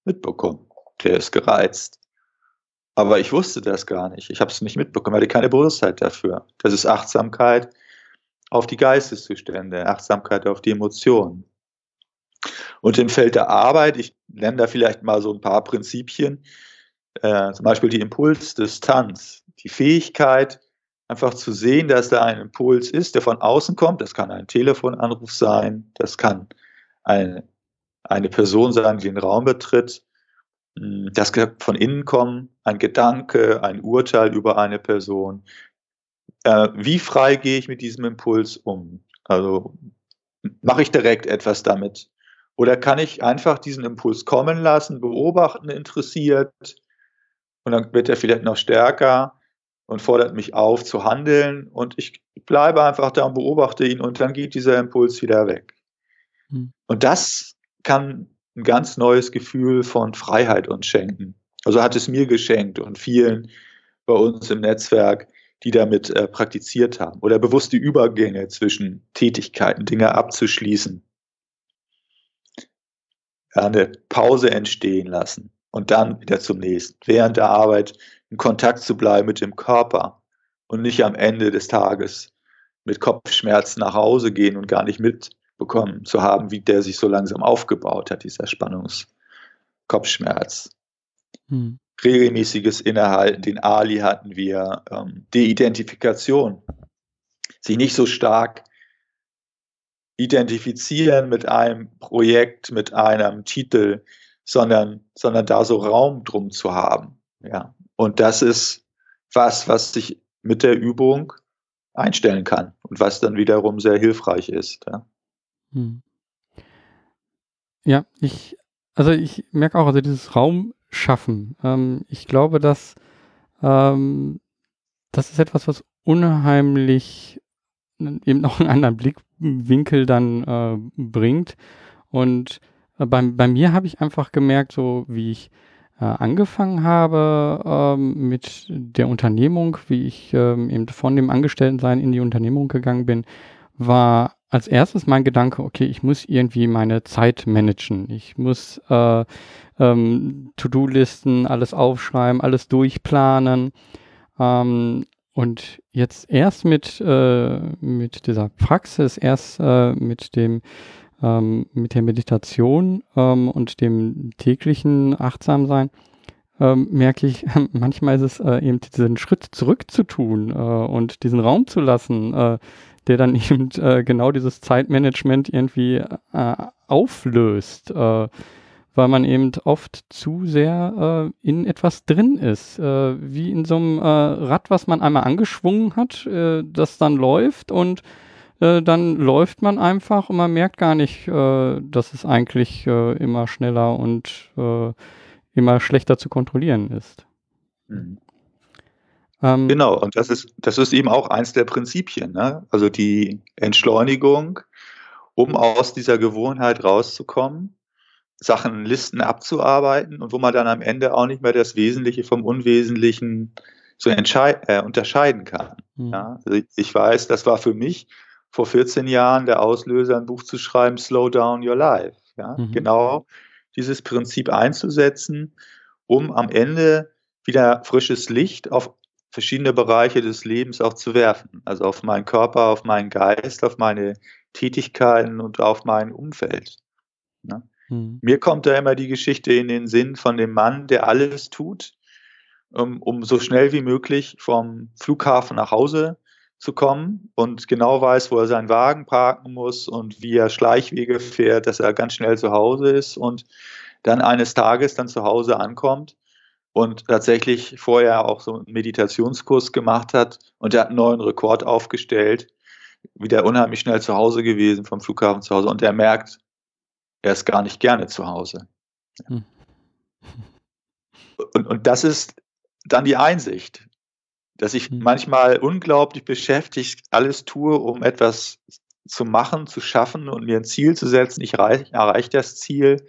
mitbekommen. Der ist gereizt. Aber ich wusste das gar nicht. Ich habe es nicht mitbekommen, hatte keine Bewusstheit dafür. Das ist Achtsamkeit auf die Geisteszustände, Achtsamkeit auf die Emotionen. Und im Feld der Arbeit, ich nenne da vielleicht mal so ein paar Prinzipien, äh, zum Beispiel die Impulsdistanz, die Fähigkeit, einfach zu sehen, dass da ein Impuls ist, der von außen kommt. Das kann ein Telefonanruf sein, das kann eine, eine Person sein, die den Raum betritt. Hm, das kann von innen kommen, ein Gedanke, ein Urteil über eine Person. Äh, wie frei gehe ich mit diesem Impuls um? Also mache ich direkt etwas damit? Oder kann ich einfach diesen Impuls kommen lassen, beobachten, interessiert? Und dann wird er vielleicht noch stärker und fordert mich auf zu handeln. Und ich bleibe einfach da und beobachte ihn und dann geht dieser Impuls wieder weg. Hm. Und das kann ein ganz neues Gefühl von Freiheit uns schenken. Also hat es mir geschenkt und vielen bei uns im Netzwerk, die damit äh, praktiziert haben. Oder bewusste Übergänge zwischen Tätigkeiten, Dinge abzuschließen. Ja, eine Pause entstehen lassen und dann wieder zum nächsten. Während der Arbeit in Kontakt zu bleiben mit dem Körper und nicht am Ende des Tages mit Kopfschmerzen nach Hause gehen und gar nicht mitbekommen zu haben, wie der sich so langsam aufgebaut hat, dieser Spannungskopfschmerz. Hm. Regelmäßiges Innehalten, den Ali hatten wir, ähm, die Identifikation. Sich nicht so stark identifizieren mit einem Projekt, mit einem Titel, sondern, sondern da so Raum drum zu haben. Ja. Und das ist was, was sich mit der Übung einstellen kann und was dann wiederum sehr hilfreich ist. Ja, hm. ja ich, also ich merke auch, also dieses Raum schaffen. Ähm, ich glaube, dass ähm, das ist etwas, was unheimlich eben noch einen anderen Blickwinkel dann äh, bringt. Und äh, bei, bei mir habe ich einfach gemerkt, so wie ich äh, angefangen habe ähm, mit der Unternehmung, wie ich ähm, eben von dem Angestelltensein in die Unternehmung gegangen bin, war als erstes mein Gedanke, okay, ich muss irgendwie meine Zeit managen. Ich muss äh, ähm, To-Do-Listen, alles aufschreiben, alles durchplanen. Ähm, und jetzt erst mit, äh, mit dieser Praxis, erst äh, mit dem ähm, mit der Meditation ähm, und dem täglichen Achtsamsein ähm, merke ich, <laughs> manchmal ist es äh, eben diesen Schritt zurück zu tun äh, und diesen Raum zu lassen, äh, der dann <laughs> eben äh, genau dieses Zeitmanagement irgendwie äh, auflöst, äh, weil man eben oft zu sehr in etwas drin ist, wie in so einem Rad, was man einmal angeschwungen hat, das dann läuft und äh, dann läuft man einfach und man merkt gar nicht, äh, dass es eigentlich äh, immer schneller und äh, immer schlechter zu kontrollieren ist. Mhm. Ähm, genau, und das ist, das ist eben auch eins der Prinzipien, ne? also die Entschleunigung, um aus dieser Gewohnheit rauszukommen, Sachen, Listen abzuarbeiten und wo man dann am Ende auch nicht mehr das Wesentliche vom Unwesentlichen so äh, unterscheiden kann. Mhm. Ja? Also ich, ich weiß, das war für mich vor 14 Jahren der Auslöser, ein Buch zu schreiben, Slow Down Your Life. Ja? Mhm. Genau dieses Prinzip einzusetzen, um am Ende wieder frisches Licht auf verschiedene Bereiche des Lebens auch zu werfen. Also auf meinen Körper, auf meinen Geist, auf meine Tätigkeiten und auf mein Umfeld. Ja? Mhm. Mir kommt da immer die Geschichte in den Sinn von dem Mann, der alles tut, um, um so schnell wie möglich vom Flughafen nach Hause zu kommen und genau weiß, wo er seinen Wagen parken muss und wie er Schleichwege fährt, dass er ganz schnell zu Hause ist und dann eines Tages dann zu Hause ankommt und tatsächlich vorher auch so einen Meditationskurs gemacht hat und er hat einen neuen Rekord aufgestellt, wieder unheimlich schnell zu Hause gewesen, vom Flughafen zu Hause und er merkt, er ist gar nicht gerne zu Hause. Hm. Und, und das ist dann die Einsicht dass ich mhm. manchmal unglaublich beschäftigt alles tue, um etwas zu machen, zu schaffen und mir ein Ziel zu setzen. Ich erreiche das Ziel,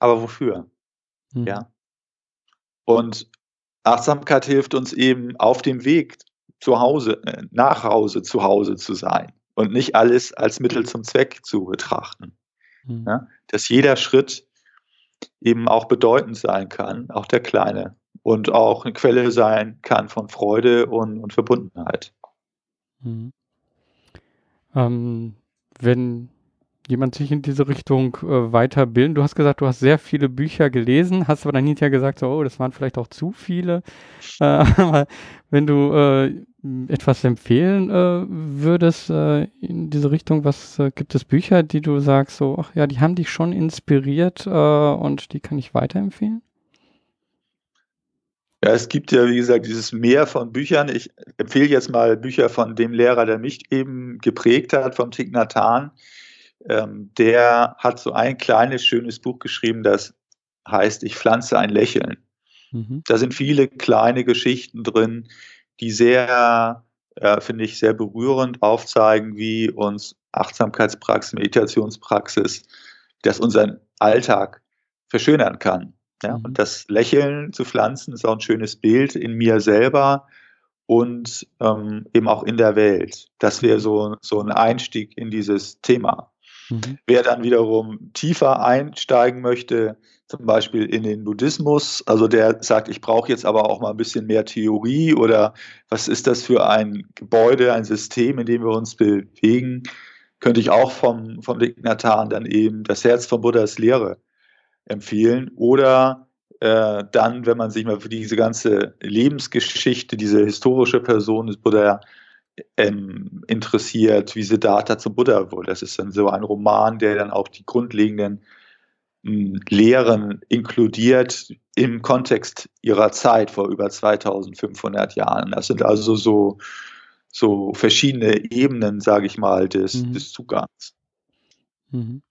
aber wofür? Mhm. Ja. Und Achtsamkeit hilft uns eben auf dem Weg zu Hause, äh, nach Hause, zu Hause zu sein und nicht alles als Mittel zum Zweck zu betrachten. Mhm. Ja? Dass jeder Schritt eben auch bedeutend sein kann, auch der kleine und auch eine Quelle sein kann von Freude und, und Verbundenheit. Mhm. Ähm, wenn jemand sich in diese Richtung äh, weiterbilden, du hast gesagt, du hast sehr viele Bücher gelesen, hast aber dann hinterher gesagt, so, oh, das waren vielleicht auch zu viele. Äh, <laughs> aber wenn du äh, etwas empfehlen äh, würdest äh, in diese Richtung, was äh, gibt es Bücher, die du sagst, so, ach ja, die haben dich schon inspiriert und die kann ich weiterempfehlen? Ja, es gibt ja, wie gesagt, dieses Meer von Büchern. Ich empfehle jetzt mal Bücher von dem Lehrer, der mich eben geprägt hat, vom Nhat Hanh. Ähm, der hat so ein kleines, schönes Buch geschrieben, das heißt Ich pflanze ein Lächeln. Mhm. Da sind viele kleine Geschichten drin, die sehr, äh, finde ich, sehr berührend aufzeigen, wie uns Achtsamkeitspraxis, Meditationspraxis, dass unser Alltag verschönern kann. Ja? Mhm. Und das Lächeln zu pflanzen ist auch ein schönes Bild in mir selber und ähm, eben auch in der Welt. Das wäre so, so ein Einstieg in dieses Thema. Mhm. Wer dann wiederum tiefer einsteigen möchte, zum Beispiel in den Buddhismus, also der sagt, ich brauche jetzt aber auch mal ein bisschen mehr Theorie oder was ist das für ein Gebäude, ein System, in dem wir uns bewegen, könnte ich auch vom, vom Dignataren dann eben das Herz von Buddhas Lehre empfehlen. Oder äh, dann, wenn man sich mal für diese ganze Lebensgeschichte, diese historische Person des Buddha ähm, interessiert, wie Siddhartha zum Buddha wurde. Das ist dann so ein Roman, der dann auch die grundlegenden mh, hm, Lehren inkludiert im Kontext ihrer Zeit vor über 2500 Jahren. Das sind also so, so verschiedene Ebenen, sage ich mal, des, mhm. des Zugangs. Mhm.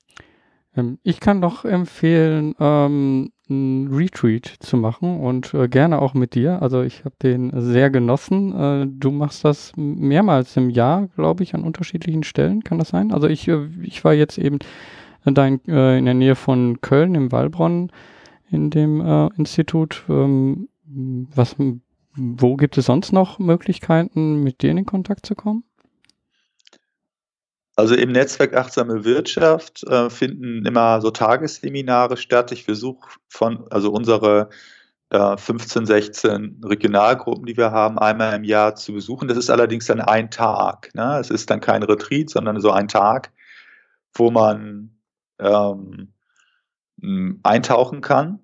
Ähm, ich kann doch empfehlen, ähm, einen Retreat zu machen und äh, gerne auch mit dir. Also ich habe den sehr genossen. Äh, du machst das mehrmals im Jahr, glaube ich, an unterschiedlichen Stellen. Kann das sein? Also ich, äh, ich war jetzt eben dein, äh, in der Nähe von Köln im Wallbronn in dem äh, Institut. Ähm, was, wo gibt es sonst noch Möglichkeiten, mit dir in Kontakt zu kommen? Also im Netzwerk Achtsame Wirtschaft äh, finden immer so Tagesseminare statt. Ich versuche von, also unsere äh, 15, 16 Regionalgruppen, die wir haben, einmal im Jahr zu besuchen. Das ist allerdings dann ein Tag. Ne? Es ist dann kein Retreat, sondern so ein Tag, wo man ähm, eintauchen kann.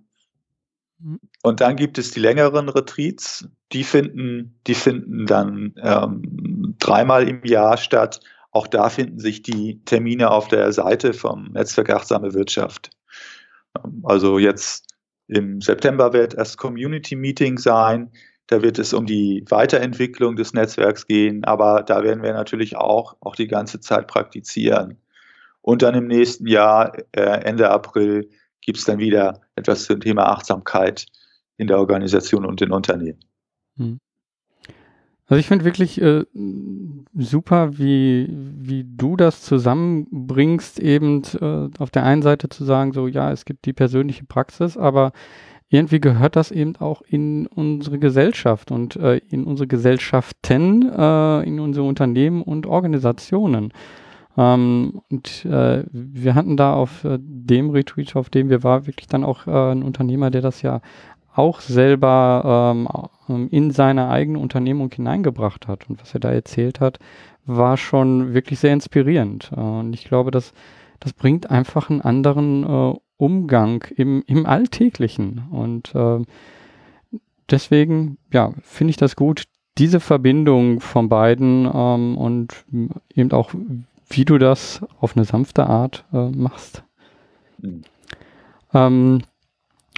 Mhm. Und dann gibt es die längeren Retreats, die finden, die finden dann ähm, dreimal im Jahr statt auch da finden sich die Termine auf der Seite vom Netzwerk Achtsame Wirtschaft. Also jetzt im September wird das Community Meeting sein. Da wird es um die Weiterentwicklung des Netzwerks gehen, aber da werden wir natürlich auch, auch die ganze Zeit praktizieren. Und dann im nächsten Jahr, äh, Ende April, gibt es dann wieder etwas zum Thema Achtsamkeit in der Organisation und in Unternehmen. Hm. Also ich finde wirklich äh, super, wie, wie du das zusammenbringst, eben äh, auf der einen Seite zu sagen, so ja, es gibt die persönliche Praxis, aber irgendwie gehört das eben auch in unsere Gesellschaft und äh, in unsere Gesellschaften, äh, in unsere Unternehmen und Organisationen. Ähm, und äh, wir hatten da auf äh, dem Retreat, auf dem wir waren, wirklich dann auch äh, ein Unternehmer, der das ja auch selber ähm, in seine eigene Unternehmung hineingebracht hat. Und was er da erzählt hat, war schon wirklich sehr inspirierend. Äh, und ich glaube, dass das bringt einfach einen anderen äh, Umgang im, im Alltäglichen. Und äh, deswegen, ja, finde ich das gut, diese Verbindung von beiden ähm, und eben auch, wie du das auf eine sanfte Art äh, machst. Mhm. Ähm,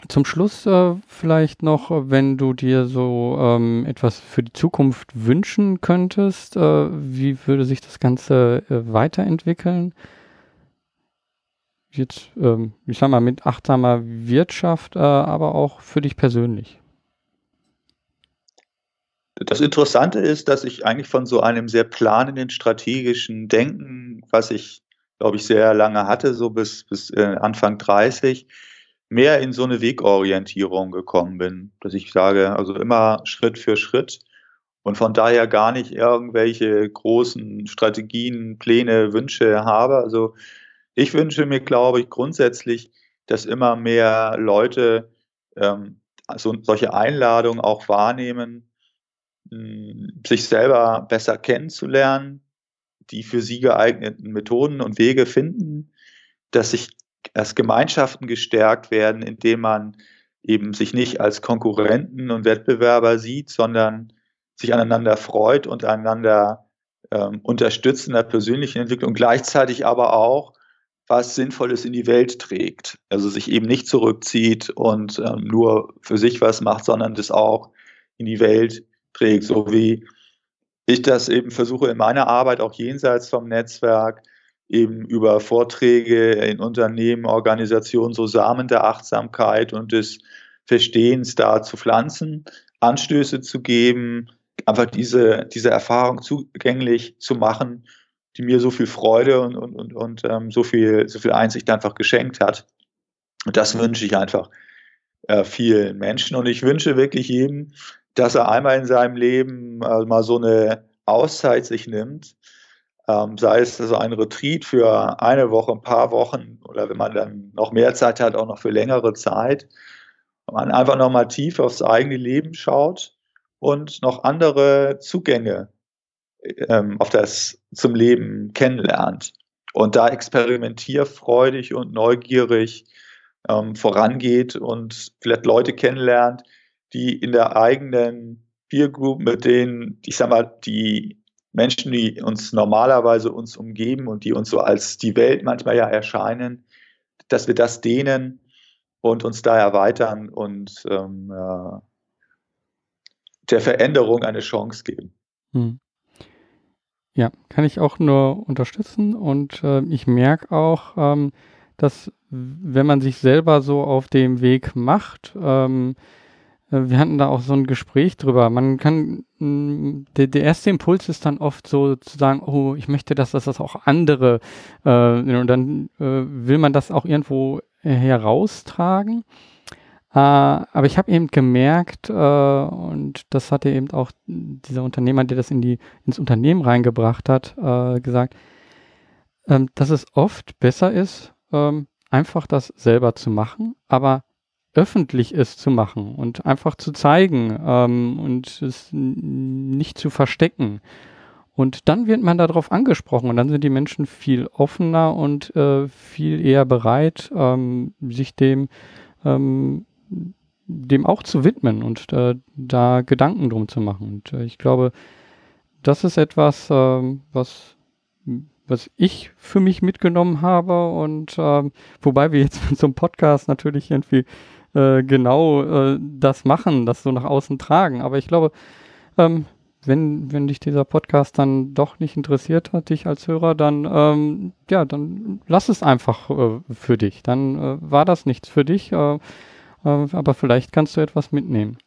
zum Schluss äh, vielleicht noch, wenn du dir so ähm, etwas für die Zukunft wünschen könntest, äh, wie würde sich das Ganze äh, weiterentwickeln? Jetzt, ähm, ich sag mal, mit achtsamer Wirtschaft, äh, aber auch für dich persönlich. Das Interessante ist, dass ich eigentlich von so einem sehr planenden, strategischen Denken, was ich, glaube ich, sehr lange hatte, so bis, bis äh, Anfang 30, mehr in so eine Wegorientierung gekommen bin, dass ich sage, also immer Schritt für Schritt und von daher gar nicht irgendwelche großen Strategien, Pläne, Wünsche habe. Also ich wünsche mir, glaube ich, grundsätzlich, dass immer mehr Leute ähm, so, solche Einladungen auch wahrnehmen, hm, sich selber besser kennenzulernen, die für sie geeigneten Methoden und Wege finden, dass sich dass Gemeinschaften gestärkt werden, indem man eben sich nicht als Konkurrenten und Wettbewerber sieht, sondern sich aneinander freut und einander ähm, unterstützt in der persönlichen Entwicklung, gleichzeitig aber auch was Sinnvolles in die Welt trägt. Also sich eben nicht zurückzieht und ähm, nur für sich was macht, sondern das auch in die Welt trägt, so wie ich das eben versuche in meiner Arbeit auch jenseits vom Netzwerk eben über Vorträge in Unternehmen, Organisationen so Samen der Achtsamkeit und des Verstehens da zu pflanzen, Anstöße zu geben, einfach diese, diese Erfahrung zugänglich zu machen, die mir so viel Freude und, und, und, und ähm, so, viel, so viel Einsicht einfach geschenkt hat. Und das wünsche ich einfach äh, vielen Menschen. Und ich wünsche wirklich jedem, dass er einmal in seinem Leben äh, mal so eine Auszeit sich nimmt, ähm, sei es also ein Retreat für eine Woche, ein paar Wochen oder wenn man dann noch mehr Zeit hat, auch noch für längere Zeit. Man einfach nochmal tief aufs eigene Leben schaut und noch andere Zugänge ähm, auf das zum Leben kennenlernt und da experimentierfreudig und neugierig ähm, vorangeht und vielleicht Leute kennenlernt, die in der eigenen Peer Group mit denen, ich sag mal, die Menschen, die uns normalerweise uns umgeben und die uns so als die Welt manchmal ja erscheinen, dass wir das dehnen und uns da erweitern und ähm, äh, der Veränderung eine Chance geben. Hm. Ja, kann ich auch nur unterstützen und äh, ich merke auch, ähm, dass wenn man sich selber so auf dem Weg macht, ähm, äh, wir hatten da auch so ein Gespräch drüber. Man kann, der, der erste Impuls ist dann oft so zu sagen, oh, ich möchte, dass das auch andere, äh, und dann äh, will man das auch irgendwo heraustragen. Äh, aber ich habe eben gemerkt, äh, und das hatte eben auch dieser Unternehmer, der das in die, ins Unternehmen reingebracht hat, äh, gesagt, ähm, dass es oft besser ist, ähm, einfach das selber zu machen, aber öffentlich es zu machen und einfach zu zeigen ähm, und es nicht zu verstecken. Und dann wird man darauf angesprochen und dann sind die Menschen viel offener und äh, viel eher bereit, ähm, sich dem, ähm, dem auch zu widmen und äh, da Gedanken drum zu machen. Und äh, ich glaube, das ist etwas, ähm, was was ich für mich mitgenommen habe und ähm, wobei wir jetzt <laughs> mit so einem Podcast natürlich irgendwie äh, genau äh, das machen, das so nach außen tragen. Aber ich glaube, ähm, wenn, wenn dich dieser Podcast dann doch nicht interessiert hat, dich als Hörer, dann, ähm, ja, dann lass es einfach äh, für dich. Dann äh, war das nichts für dich, äh, aber vielleicht kannst du etwas mitnehmen.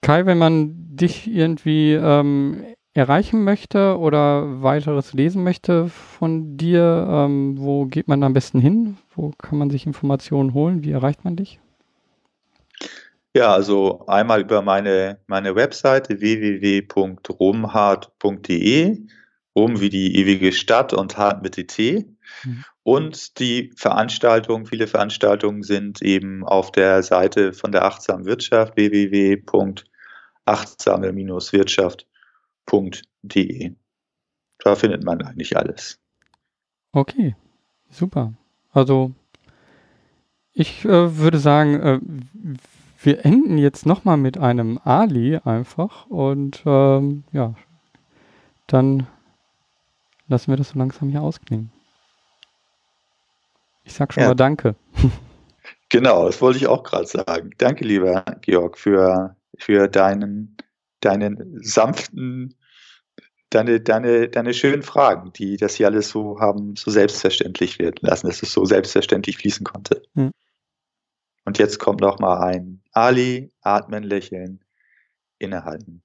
Kai, wenn man dich irgendwie ähm, erreichen möchte oder weiteres lesen möchte von dir, ähm, wo geht man am besten hin? Wo kann man sich Informationen holen? Wie erreicht man dich? Ja, also einmal über meine, meine Webseite www.romhart.de, Rom wie die ewige Stadt und hart mit DT. Mhm. Und die Veranstaltungen, viele Veranstaltungen sind eben auf der Seite von der achtsamen Wirtschaft www.achtsame-wirtschaft.de www.ecom.de. Da findet man eigentlich alles. Okay, super. Also ich äh, würde sagen, äh, wir enden jetzt nochmal mit einem Ali einfach und ähm, ja, dann lassen wir das so langsam hier ausklingen. Ich sag schon ja. mal Danke. <laughs> Genau, das wollte ich auch gerade sagen. Danke, lieber Georg, für, für deinen, deinen sanften deine, deine, deine schönen Fragen, die das hier alles so haben, so selbstverständlich werden lassen, dass es so selbstverständlich fließen konnte. Hm. Und jetzt kommt noch mal ein Ali, atmen, lächeln, innehalten.